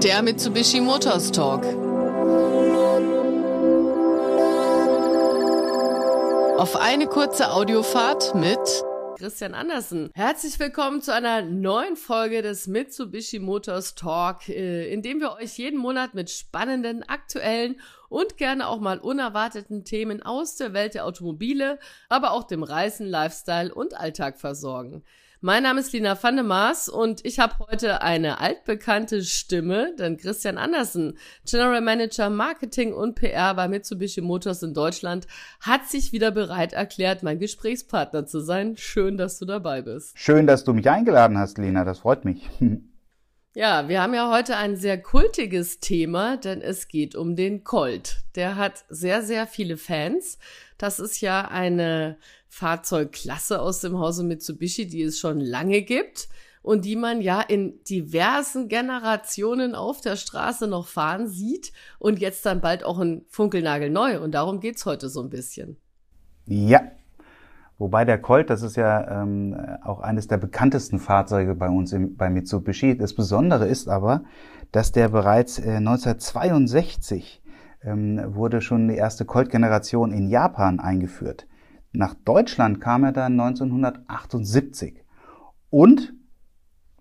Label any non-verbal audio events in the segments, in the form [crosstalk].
Der Mitsubishi Motors Talk. Auf eine kurze Audiofahrt mit Christian Andersen. Herzlich willkommen zu einer neuen Folge des Mitsubishi Motors Talk, äh, in dem wir euch jeden Monat mit spannenden, aktuellen und gerne auch mal unerwarteten Themen aus der Welt der Automobile, aber auch dem Reisen, Lifestyle und Alltag versorgen. Mein Name ist Lina van der Maas und ich habe heute eine altbekannte Stimme, denn Christian Andersen, General Manager Marketing und PR bei Mitsubishi Motors in Deutschland, hat sich wieder bereit erklärt, mein Gesprächspartner zu sein. Schön, dass du dabei bist. Schön, dass du mich eingeladen hast, Lina. Das freut mich. [laughs] Ja, wir haben ja heute ein sehr kultiges Thema, denn es geht um den Colt. Der hat sehr, sehr viele Fans. Das ist ja eine Fahrzeugklasse aus dem Hause Mitsubishi, die es schon lange gibt und die man ja in diversen Generationen auf der Straße noch fahren sieht und jetzt dann bald auch in Funkelnagel neu. Und darum geht's heute so ein bisschen. Ja. Wobei der Colt, das ist ja ähm, auch eines der bekanntesten Fahrzeuge bei uns im, bei Mitsubishi. Das Besondere ist aber, dass der bereits äh, 1962 ähm, wurde schon die erste Colt-Generation in Japan eingeführt. Nach Deutschland kam er dann 1978. Und,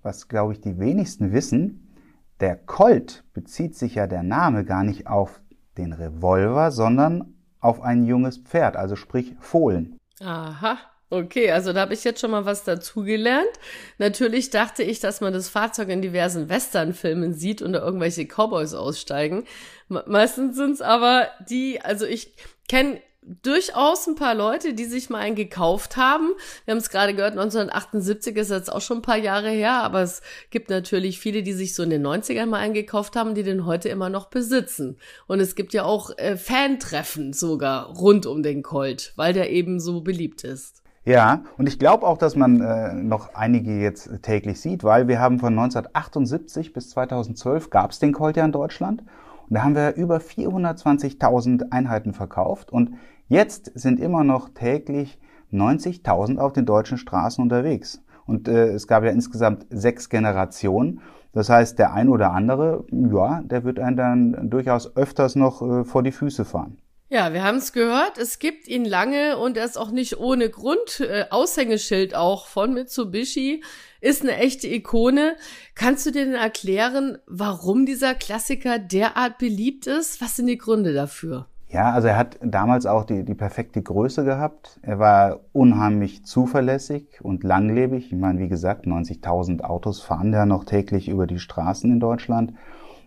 was glaube ich die wenigsten wissen, der Colt bezieht sich ja der Name gar nicht auf den Revolver, sondern auf ein junges Pferd, also sprich Fohlen. Aha. Okay, also da habe ich jetzt schon mal was dazugelernt. Natürlich dachte ich, dass man das Fahrzeug in diversen Westernfilmen sieht und da irgendwelche Cowboys aussteigen. Meistens sind es aber die, also ich kenne durchaus ein paar Leute, die sich mal einen gekauft haben. Wir haben es gerade gehört, 1978 ist jetzt auch schon ein paar Jahre her, aber es gibt natürlich viele, die sich so in den 90ern mal einen gekauft haben, die den heute immer noch besitzen. Und es gibt ja auch äh, Fantreffen sogar rund um den Colt, weil der eben so beliebt ist. Ja, und ich glaube auch, dass man äh, noch einige jetzt täglich sieht, weil wir haben von 1978 bis 2012 gab es den Colt ja in Deutschland. Und da haben wir über 420.000 Einheiten verkauft und Jetzt sind immer noch täglich 90.000 auf den deutschen Straßen unterwegs. Und äh, es gab ja insgesamt sechs Generationen. Das heißt, der ein oder andere, ja, der wird einen dann durchaus öfters noch äh, vor die Füße fahren. Ja, wir haben es gehört. Es gibt ihn lange und er ist auch nicht ohne Grund. Äh, Aushängeschild auch von Mitsubishi ist eine echte Ikone. Kannst du dir denn erklären, warum dieser Klassiker derart beliebt ist? Was sind die Gründe dafür? Ja, also er hat damals auch die, die perfekte Größe gehabt. Er war unheimlich zuverlässig und langlebig. Ich meine, wie gesagt, 90.000 Autos fahren ja noch täglich über die Straßen in Deutschland.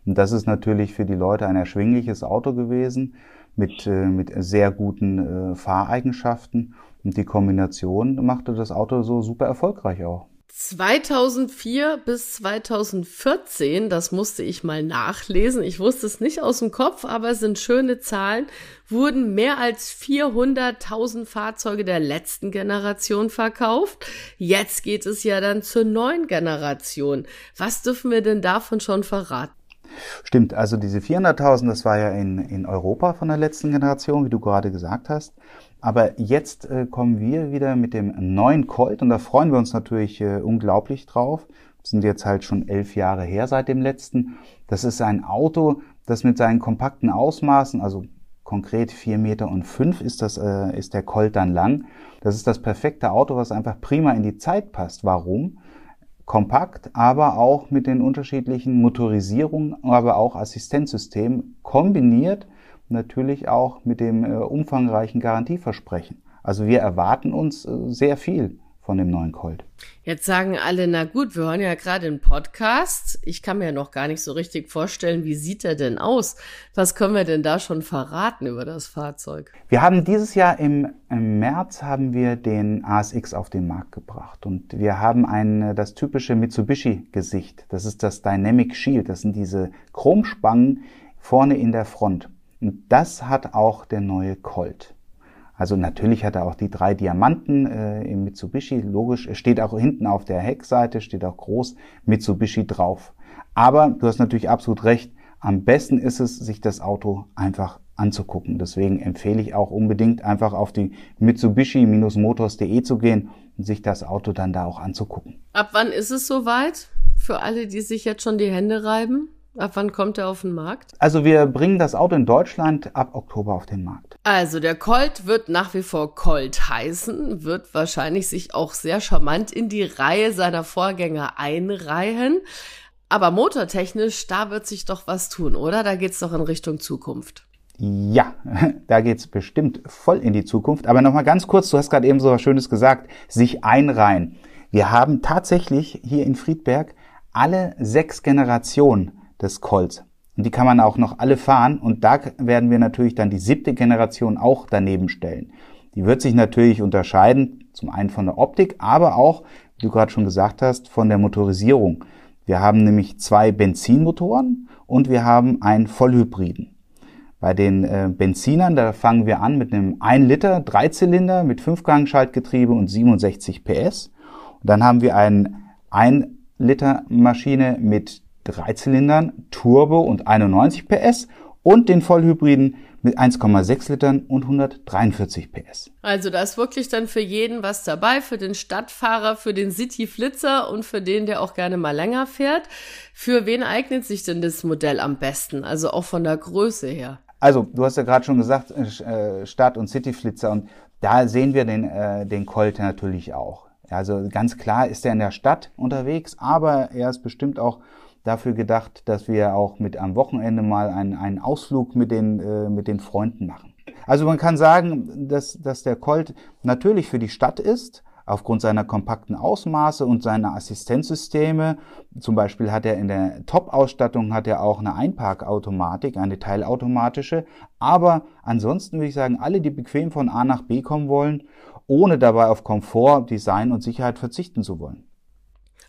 Und das ist natürlich für die Leute ein erschwingliches Auto gewesen mit, äh, mit sehr guten äh, Fahreigenschaften. Und die Kombination machte das Auto so super erfolgreich auch. 2004 bis 2014, das musste ich mal nachlesen, ich wusste es nicht aus dem Kopf, aber es sind schöne Zahlen, wurden mehr als 400.000 Fahrzeuge der letzten Generation verkauft. Jetzt geht es ja dann zur neuen Generation. Was dürfen wir denn davon schon verraten? Stimmt, also diese 400.000, das war ja in, in Europa von der letzten Generation, wie du gerade gesagt hast. Aber jetzt äh, kommen wir wieder mit dem neuen Colt und da freuen wir uns natürlich äh, unglaublich drauf. Das sind jetzt halt schon elf Jahre her seit dem letzten. Das ist ein Auto, das mit seinen kompakten Ausmaßen, also konkret vier Meter und fünf ist das, äh, ist der Colt dann lang. Das ist das perfekte Auto, was einfach prima in die Zeit passt. Warum? Kompakt, aber auch mit den unterschiedlichen Motorisierungen, aber auch Assistenzsystemen kombiniert natürlich auch mit dem äh, umfangreichen Garantieversprechen. Also wir erwarten uns äh, sehr viel von dem neuen Colt. Jetzt sagen alle, na gut, wir hören ja gerade einen Podcast. Ich kann mir noch gar nicht so richtig vorstellen, wie sieht er denn aus? Was können wir denn da schon verraten über das Fahrzeug? Wir haben dieses Jahr im, im März haben wir den ASX auf den Markt gebracht und wir haben ein, das typische Mitsubishi-Gesicht. Das ist das Dynamic Shield. Das sind diese Chromspangen vorne in der Front. Und das hat auch der neue Colt. Also natürlich hat er auch die drei Diamanten äh, im Mitsubishi, logisch. Steht auch hinten auf der Heckseite, steht auch groß Mitsubishi drauf. Aber du hast natürlich absolut recht, am besten ist es, sich das Auto einfach anzugucken. Deswegen empfehle ich auch unbedingt einfach auf die Mitsubishi-motors.de zu gehen und sich das Auto dann da auch anzugucken. Ab wann ist es soweit? für alle, die sich jetzt schon die Hände reiben? Ab wann kommt er auf den Markt? Also wir bringen das Auto in Deutschland ab Oktober auf den Markt. Also der Colt wird nach wie vor Colt heißen, wird wahrscheinlich sich auch sehr charmant in die Reihe seiner Vorgänger einreihen. Aber motortechnisch, da wird sich doch was tun, oder? Da geht's doch in Richtung Zukunft. Ja, [laughs] da geht's bestimmt voll in die Zukunft. Aber nochmal ganz kurz, du hast gerade eben so was Schönes gesagt, sich einreihen. Wir haben tatsächlich hier in Friedberg alle sechs Generationen des Colts. Und die kann man auch noch alle fahren. Und da werden wir natürlich dann die siebte Generation auch daneben stellen. Die wird sich natürlich unterscheiden, zum einen von der Optik, aber auch, wie du gerade schon gesagt hast, von der Motorisierung. Wir haben nämlich zwei Benzinmotoren und wir haben einen Vollhybriden. Bei den äh, Benzinern, da fangen wir an mit einem 1 Liter Dreizylinder mit 5-Gang-Schaltgetriebe und 67 PS. Und dann haben wir einen 1 Liter Maschine mit drei Zylindern, Turbo und 91 PS und den Vollhybriden mit 1,6 Litern und 143 PS. Also da ist wirklich dann für jeden was dabei, für den Stadtfahrer, für den City-Flitzer und für den, der auch gerne mal länger fährt. Für wen eignet sich denn das Modell am besten? Also auch von der Größe her. Also du hast ja gerade schon gesagt, äh, Stadt- und City-Flitzer und da sehen wir den, äh, den Colt natürlich auch. Also ganz klar ist er in der Stadt unterwegs, aber er ist bestimmt auch dafür gedacht, dass wir auch mit am Wochenende mal einen, einen Ausflug mit den, äh, mit den Freunden machen. Also man kann sagen, dass, dass der Colt natürlich für die Stadt ist, aufgrund seiner kompakten Ausmaße und seiner Assistenzsysteme. Zum Beispiel hat er in der Top-Ausstattung hat er auch eine Einparkautomatik, eine teilautomatische. Aber ansonsten würde ich sagen, alle, die bequem von A nach B kommen wollen, ohne dabei auf Komfort, Design und Sicherheit verzichten zu wollen.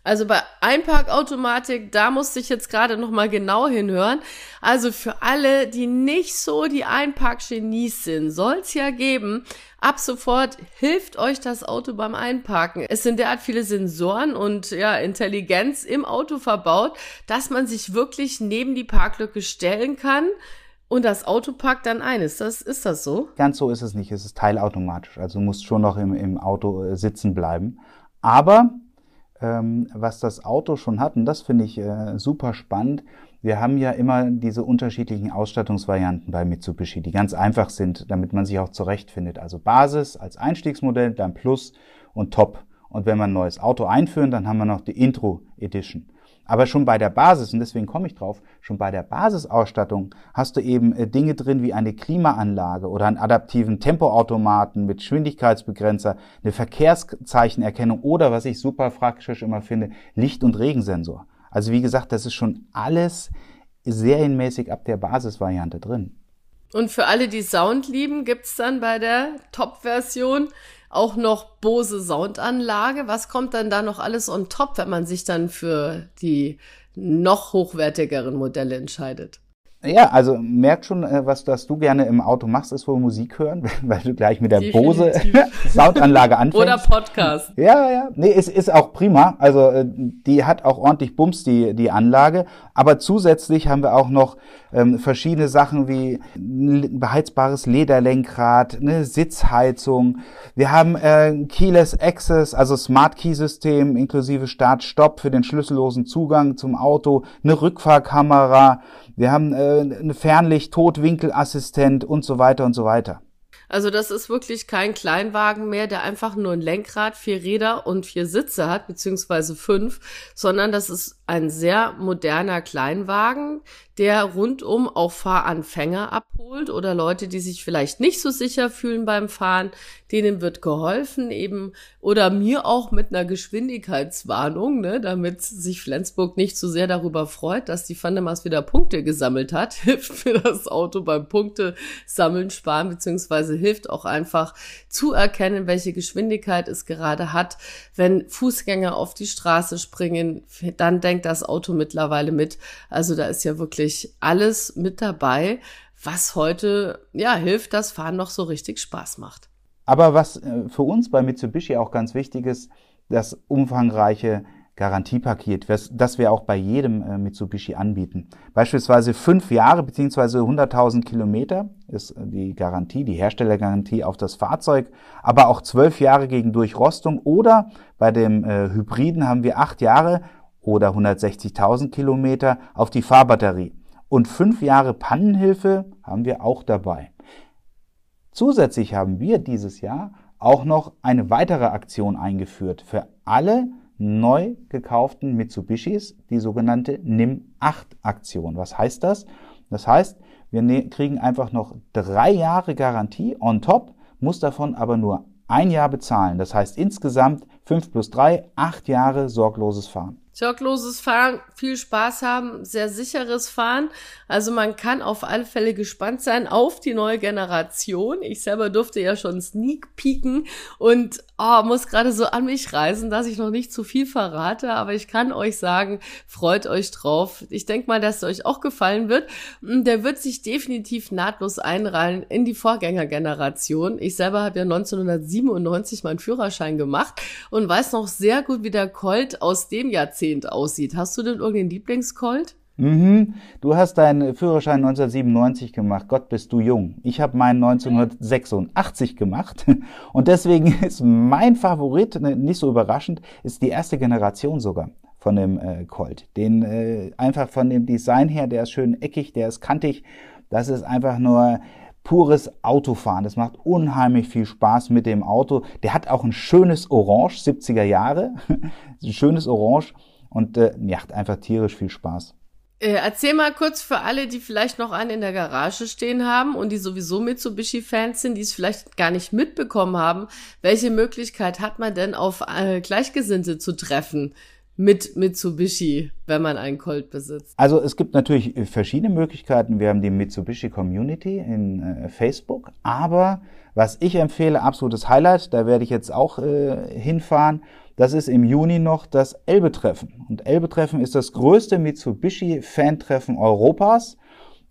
Also bei Einparkautomatik, da musste ich jetzt gerade noch mal genau hinhören. Also für alle, die nicht so die Einparkgenies sind, soll's ja geben. Ab sofort hilft euch das Auto beim Einparken. Es sind derart viele Sensoren und ja, Intelligenz im Auto verbaut, dass man sich wirklich neben die Parklücke stellen kann. Und das Auto parkt dann ein. Ist das, ist das so? Ganz so ist es nicht. Es ist teilautomatisch. Also du musst schon noch im, im Auto äh, sitzen bleiben. Aber ähm, was das Auto schon hat, und das finde ich äh, super spannend. Wir haben ja immer diese unterschiedlichen Ausstattungsvarianten bei Mitsubishi, die ganz einfach sind, damit man sich auch zurechtfindet. Also Basis als Einstiegsmodell, dann Plus und Top. Und wenn wir ein neues Auto einführen, dann haben wir noch die Intro Edition. Aber schon bei der Basis, und deswegen komme ich drauf, schon bei der Basisausstattung hast du eben äh, Dinge drin wie eine Klimaanlage oder einen adaptiven Tempoautomaten mit Geschwindigkeitsbegrenzer, eine Verkehrszeichenerkennung oder, was ich super praktisch immer finde, Licht- und Regensensor. Also wie gesagt, das ist schon alles serienmäßig ab der Basisvariante drin. Und für alle, die Sound lieben, gibt's dann bei der Top-Version auch noch Bose Soundanlage. Was kommt dann da noch alles on top, wenn man sich dann für die noch hochwertigeren Modelle entscheidet? Ja, also merkt schon, äh, was das du gerne im Auto machst, ist wohl Musik hören, [laughs] weil du gleich mit der. Bose [laughs] Soundanlage anfängst. Oder Podcast. Ja, ja. Nee, es ist auch prima. Also äh, die hat auch ordentlich Bums, die, die Anlage. Aber zusätzlich haben wir auch noch ähm, verschiedene Sachen wie ein beheizbares Lederlenkrad, eine Sitzheizung. Wir haben äh, Keyless Access, also Smart Key System inklusive Start-Stopp für den schlüssellosen Zugang zum Auto, eine Rückfahrkamera. Wir haben äh, eine Fernlicht, Totwinkelassistent und so weiter und so weiter. Also das ist wirklich kein Kleinwagen mehr, der einfach nur ein Lenkrad, vier Räder und vier Sitze hat, beziehungsweise fünf, sondern das ist ein sehr moderner Kleinwagen, der rundum auch Fahranfänger abholt oder Leute, die sich vielleicht nicht so sicher fühlen beim Fahren, denen wird geholfen eben oder mir auch mit einer Geschwindigkeitswarnung, ne, damit sich Flensburg nicht so sehr darüber freut, dass die Vandemas wieder Punkte gesammelt hat, [laughs] hilft mir das Auto beim Punkte sammeln, sparen, beziehungsweise hilft auch einfach zu erkennen, welche Geschwindigkeit es gerade hat. Wenn Fußgänger auf die Straße springen, dann denkt das Auto mittlerweile mit. Also da ist ja wirklich alles mit dabei, was heute ja hilft, dass Fahren noch so richtig Spaß macht. Aber was äh, für uns bei Mitsubishi auch ganz wichtig ist, das umfangreiche Garantiepaket, das wir auch bei jedem äh, Mitsubishi anbieten. Beispielsweise fünf Jahre beziehungsweise 100.000 Kilometer ist die Garantie, die Herstellergarantie auf das Fahrzeug, aber auch zwölf Jahre gegen Durchrostung oder bei dem äh, Hybriden haben wir acht Jahre oder 160.000 Kilometer auf die Fahrbatterie. Und fünf Jahre Pannenhilfe haben wir auch dabei. Zusätzlich haben wir dieses Jahr auch noch eine weitere Aktion eingeführt für alle neu gekauften Mitsubishis, die sogenannte NIM 8 Aktion. Was heißt das? Das heißt, wir ne-, kriegen einfach noch drei Jahre Garantie on top, muss davon aber nur ein Jahr bezahlen. Das heißt insgesamt fünf plus drei, acht Jahre sorgloses Fahren. Sorgloses Fahren, viel Spaß haben, sehr sicheres Fahren. Also man kann auf alle Fälle gespannt sein auf die neue Generation. Ich selber durfte ja schon sneak peeken und oh, muss gerade so an mich reisen, dass ich noch nicht zu viel verrate, aber ich kann euch sagen, freut euch drauf. Ich denke mal, dass es euch auch gefallen wird. Der wird sich definitiv nahtlos einreihen in die Vorgängergeneration. Ich selber habe ja 1997 meinen Führerschein gemacht und weiß noch sehr gut, wie der Colt aus dem Jahrzehnt Jahrzehnt aussieht. Hast du denn irgendeinen Lieblingscolt? Mhm. Du hast deinen Führerschein 1997 gemacht. Gott, bist du jung. Ich habe meinen 1986 gemacht. [laughs] Und deswegen ist mein Favorit, ne, nicht so überraschend, ist die erste Generation sogar von dem äh, Colt. Den äh, einfach von dem Design her, der ist schön eckig, der ist kantig. Das ist einfach nur pures Autofahren. Das macht unheimlich viel Spaß mit dem Auto. Der hat auch ein schönes Orange, 70er Jahre. [laughs] ein schönes Orange und äh, macht einfach tierisch viel Spaß. Äh, erzähl mal kurz für alle, die vielleicht noch einen in der Garage stehen haben und die sowieso Mitsubishi-Fans sind, die es vielleicht gar nicht mitbekommen haben, welche Möglichkeit hat man denn auf äh, Gleichgesinnte zu treffen? mit Mitsubishi, wenn man einen Colt besitzt? Also es gibt natürlich verschiedene Möglichkeiten. Wir haben die Mitsubishi Community in äh, Facebook, aber was ich empfehle, absolutes Highlight, da werde ich jetzt auch äh, hinfahren, das ist im Juni noch das Elbe-Treffen. Und Elbe-Treffen ist das größte Mitsubishi-Fan-Treffen Europas.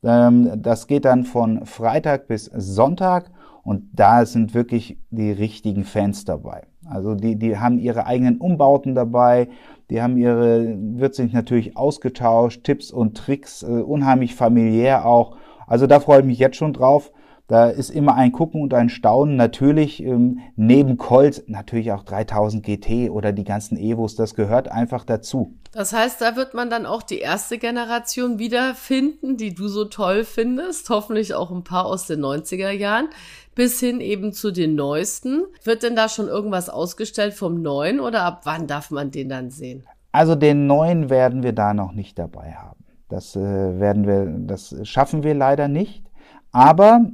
Ähm, das geht dann von Freitag bis Sonntag und da sind wirklich die richtigen Fans dabei. Also die, die haben ihre eigenen Umbauten dabei, die haben ihre, wird sich natürlich ausgetauscht, Tipps und Tricks, äh, unheimlich familiär auch. Also da freue ich mich jetzt schon drauf. Da ist immer ein Gucken und ein Staunen. Natürlich ähm, neben Colt natürlich auch 3000 GT oder die ganzen Evos. Das gehört einfach dazu. Das heißt, da wird man dann auch die erste Generation wiederfinden, die du so toll findest. Hoffentlich auch ein paar aus den 90er Jahren. Bis hin eben zu den neuesten. Wird denn da schon irgendwas ausgestellt vom neuen oder ab wann darf man den dann sehen? Also den neuen werden wir da noch nicht dabei haben. Das äh, werden wir, das schaffen wir leider nicht. Aber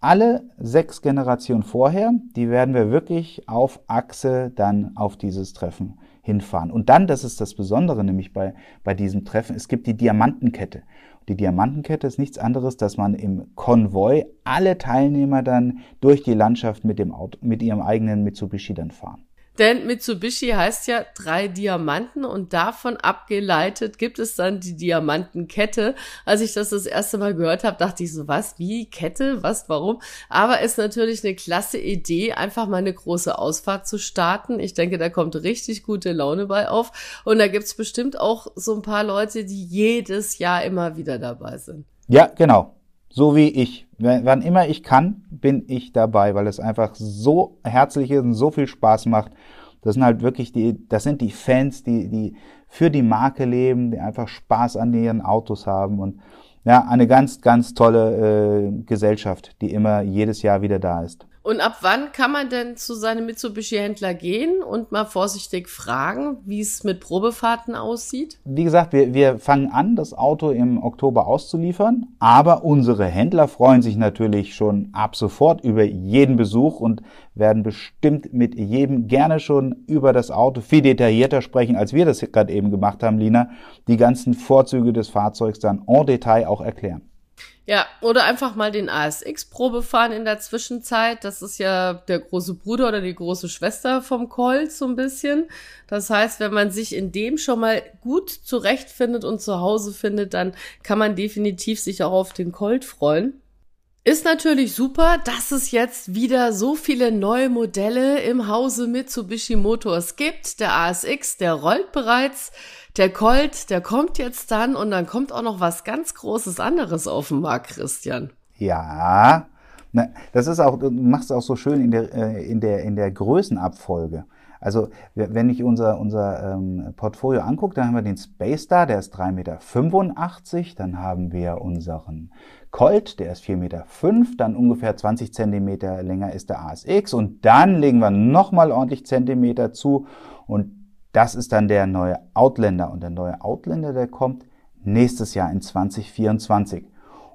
alle sechs Generationen vorher, die werden wir wirklich auf Achse dann auf dieses Treffen hinfahren. Und dann, das ist das Besondere nämlich bei, bei diesem Treffen, es gibt die Diamantenkette. Die Diamantenkette ist nichts anderes, dass man im Konvoi alle Teilnehmer dann durch die Landschaft mit dem Auto, mit ihrem eigenen Mitsubishi dann fahren. Denn Mitsubishi heißt ja drei Diamanten und davon abgeleitet gibt es dann die Diamantenkette. Als ich das das erste Mal gehört habe, dachte ich so, was, wie, Kette, was, warum? Aber ist natürlich eine klasse Idee, einfach mal eine große Ausfahrt zu starten. Ich denke, da kommt richtig gute Laune bei auf. Und da gibt's bestimmt auch so ein paar Leute, die jedes Jahr immer wieder dabei sind. Ja, genau. So wie ich. Wann immer ich kann, bin ich dabei, weil es einfach so herzlich ist und so viel Spaß macht. Das sind halt wirklich die, das sind die Fans, die, die für die Marke leben, die einfach Spaß an ihren Autos haben und ja, eine ganz, ganz tolle äh, Gesellschaft, die immer jedes Jahr wieder da ist. Und ab wann kann man denn zu seinem Mitsubishi-Händler gehen und mal vorsichtig fragen, wie es mit Probefahrten aussieht? Wie gesagt, wir, wir fangen an, das Auto im Oktober auszuliefern, aber unsere Händler freuen sich natürlich schon ab sofort über jeden Besuch und werden bestimmt mit jedem gerne schon über das Auto viel detaillierter sprechen, als wir das gerade eben gemacht haben, Lina, die ganzen Vorzüge des Fahrzeugs dann en Detail auch erklären. Ja, oder einfach mal den ASX-Probe fahren in der Zwischenzeit. Das ist ja der große Bruder oder die große Schwester vom Colt so ein bisschen. Das heißt, wenn man sich in dem schon mal gut zurechtfindet und zu Hause findet, dann kann man definitiv sich auch auf den Colt freuen. Ist natürlich super, dass es jetzt wieder so viele neue Modelle im Hause Mitsubishi Motors gibt. Der ASX, der rollt bereits. Der Colt, der kommt jetzt dann und dann kommt auch noch was ganz Großes anderes auf den Markt, Christian. Ja, das ist auch, du machst auch so schön in der, äh, in der, in der Größenabfolge. Also wenn ich unser, unser ähm, Portfolio angucke, dann haben wir den Space Star, der ist 3,85 Meter. Dann haben wir unseren Colt, der ist 4,5 Meter. Dann ungefähr 20 Zentimeter länger ist der ASX. Und dann legen wir nochmal ordentlich Zentimeter zu. Und das ist dann der neue Outlander. Und der neue Outlander, der kommt nächstes Jahr in 2024.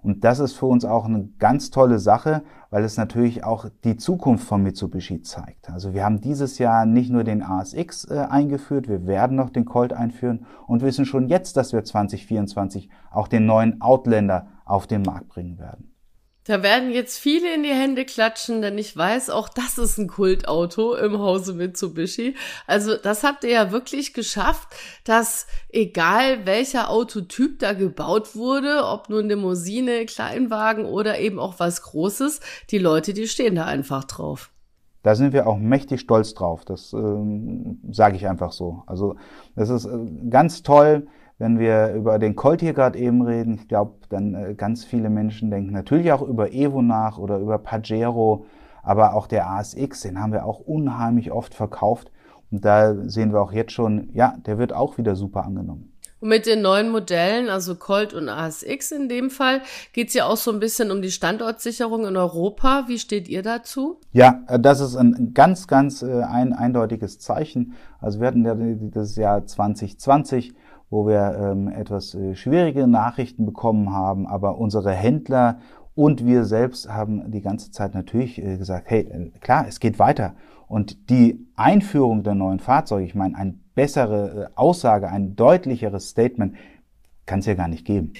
Und das ist für uns auch eine ganz tolle Sache, weil es natürlich auch die Zukunft von Mitsubishi zeigt. Also wir haben dieses Jahr nicht nur den ASX äh, eingeführt, wir werden noch den Colt einführen und wissen schon jetzt, dass wir 2024 auch den neuen Outlander auf den Markt bringen werden. Da werden jetzt viele in die Hände klatschen, denn ich weiß, auch das ist ein Kultauto im Hause Mitsubishi. Also das habt ihr ja wirklich geschafft, dass egal welcher Autotyp da gebaut wurde, ob nun Limousine, Kleinwagen oder eben auch was Großes, die Leute, die stehen da einfach drauf. Da sind wir auch mächtig stolz drauf. Das ähm, sage ich einfach so. Also das ist äh, ganz toll wenn wir über den Colt hier gerade eben reden, ich glaube, dann äh, ganz viele Menschen denken natürlich auch über Evo nach oder über Pajero, aber auch der ASX, den haben wir auch unheimlich oft verkauft. Und da sehen wir auch jetzt schon, ja, der wird auch wieder super angenommen. Und mit den neuen Modellen, also Colt und ASX in dem Fall, geht es ja auch so ein bisschen um die Standortsicherung in Europa. Wie steht ihr dazu? Ja, äh, das ist ein ganz, ganz äh, ein eindeutiges Zeichen. Also wir hatten ja das Jahr 2020 wo wir ähm, etwas äh, schwierige Nachrichten bekommen haben, aber unsere Händler und wir selbst haben die ganze Zeit natürlich äh, gesagt, hey, äh, klar, es geht weiter. Und die Einführung der neuen Fahrzeuge, ich meine, eine bessere äh, Aussage, ein deutlicheres Statement kann es ja gar nicht geben.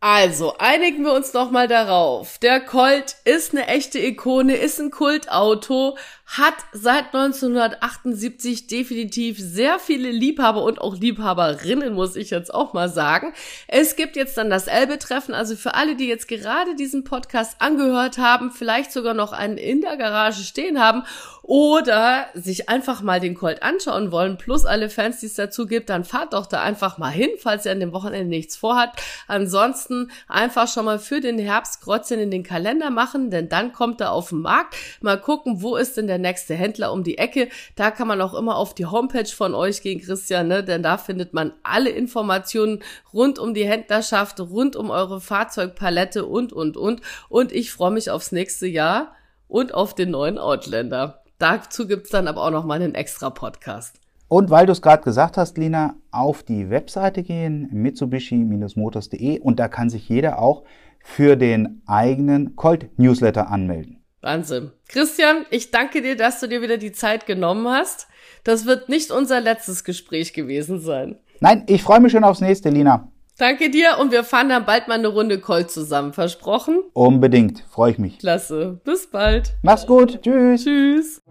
Also, einigen wir uns noch mal darauf. Der Colt ist eine echte Ikone, ist ein Kultauto, hat seit 1978 definitiv sehr viele Liebhaber und auch Liebhaberinnen, muss ich jetzt auch mal sagen. Es gibt jetzt dann das Elbe-Treffen, also für alle, die jetzt gerade diesen Podcast angehört haben, vielleicht sogar noch einen in der Garage stehen haben oder sich einfach mal den Colt anschauen wollen, plus alle Fans, die es dazu gibt, dann fahrt doch da einfach mal hin, falls ihr an dem Wochenende nichts vorhabt. Ansonsten einfach schon mal für den Herbst Kreuzchen in den Kalender machen, denn dann kommt er auf den Markt. Mal gucken, wo ist denn der nächste Händler um die Ecke. Da kann man auch immer auf die Homepage von euch gehen, Christian, ne? denn da findet man alle Informationen rund um die Händlerschaft, rund um eure Fahrzeugpalette und, und, und. Und ich freue mich aufs nächste Jahr und auf den neuen Outlander. Dazu gibt's dann aber auch noch mal einen extra Podcast. Und weil du es gerade gesagt hast, Lina, auf die Webseite gehen, mitsubishi-motors.de und da kann sich jeder auch für den eigenen Colt-Newsletter anmelden. Wahnsinn. Christian, ich danke dir, dass du dir wieder die Zeit genommen hast. Das wird nicht unser letztes Gespräch gewesen sein. Nein, ich freue mich schon aufs nächste, Lina. Danke dir und wir fahren dann bald mal eine Runde Colt zusammen, versprochen? Unbedingt, freue ich mich. Klasse. Bis bald. Mach's gut. Tschüss. Tschüss.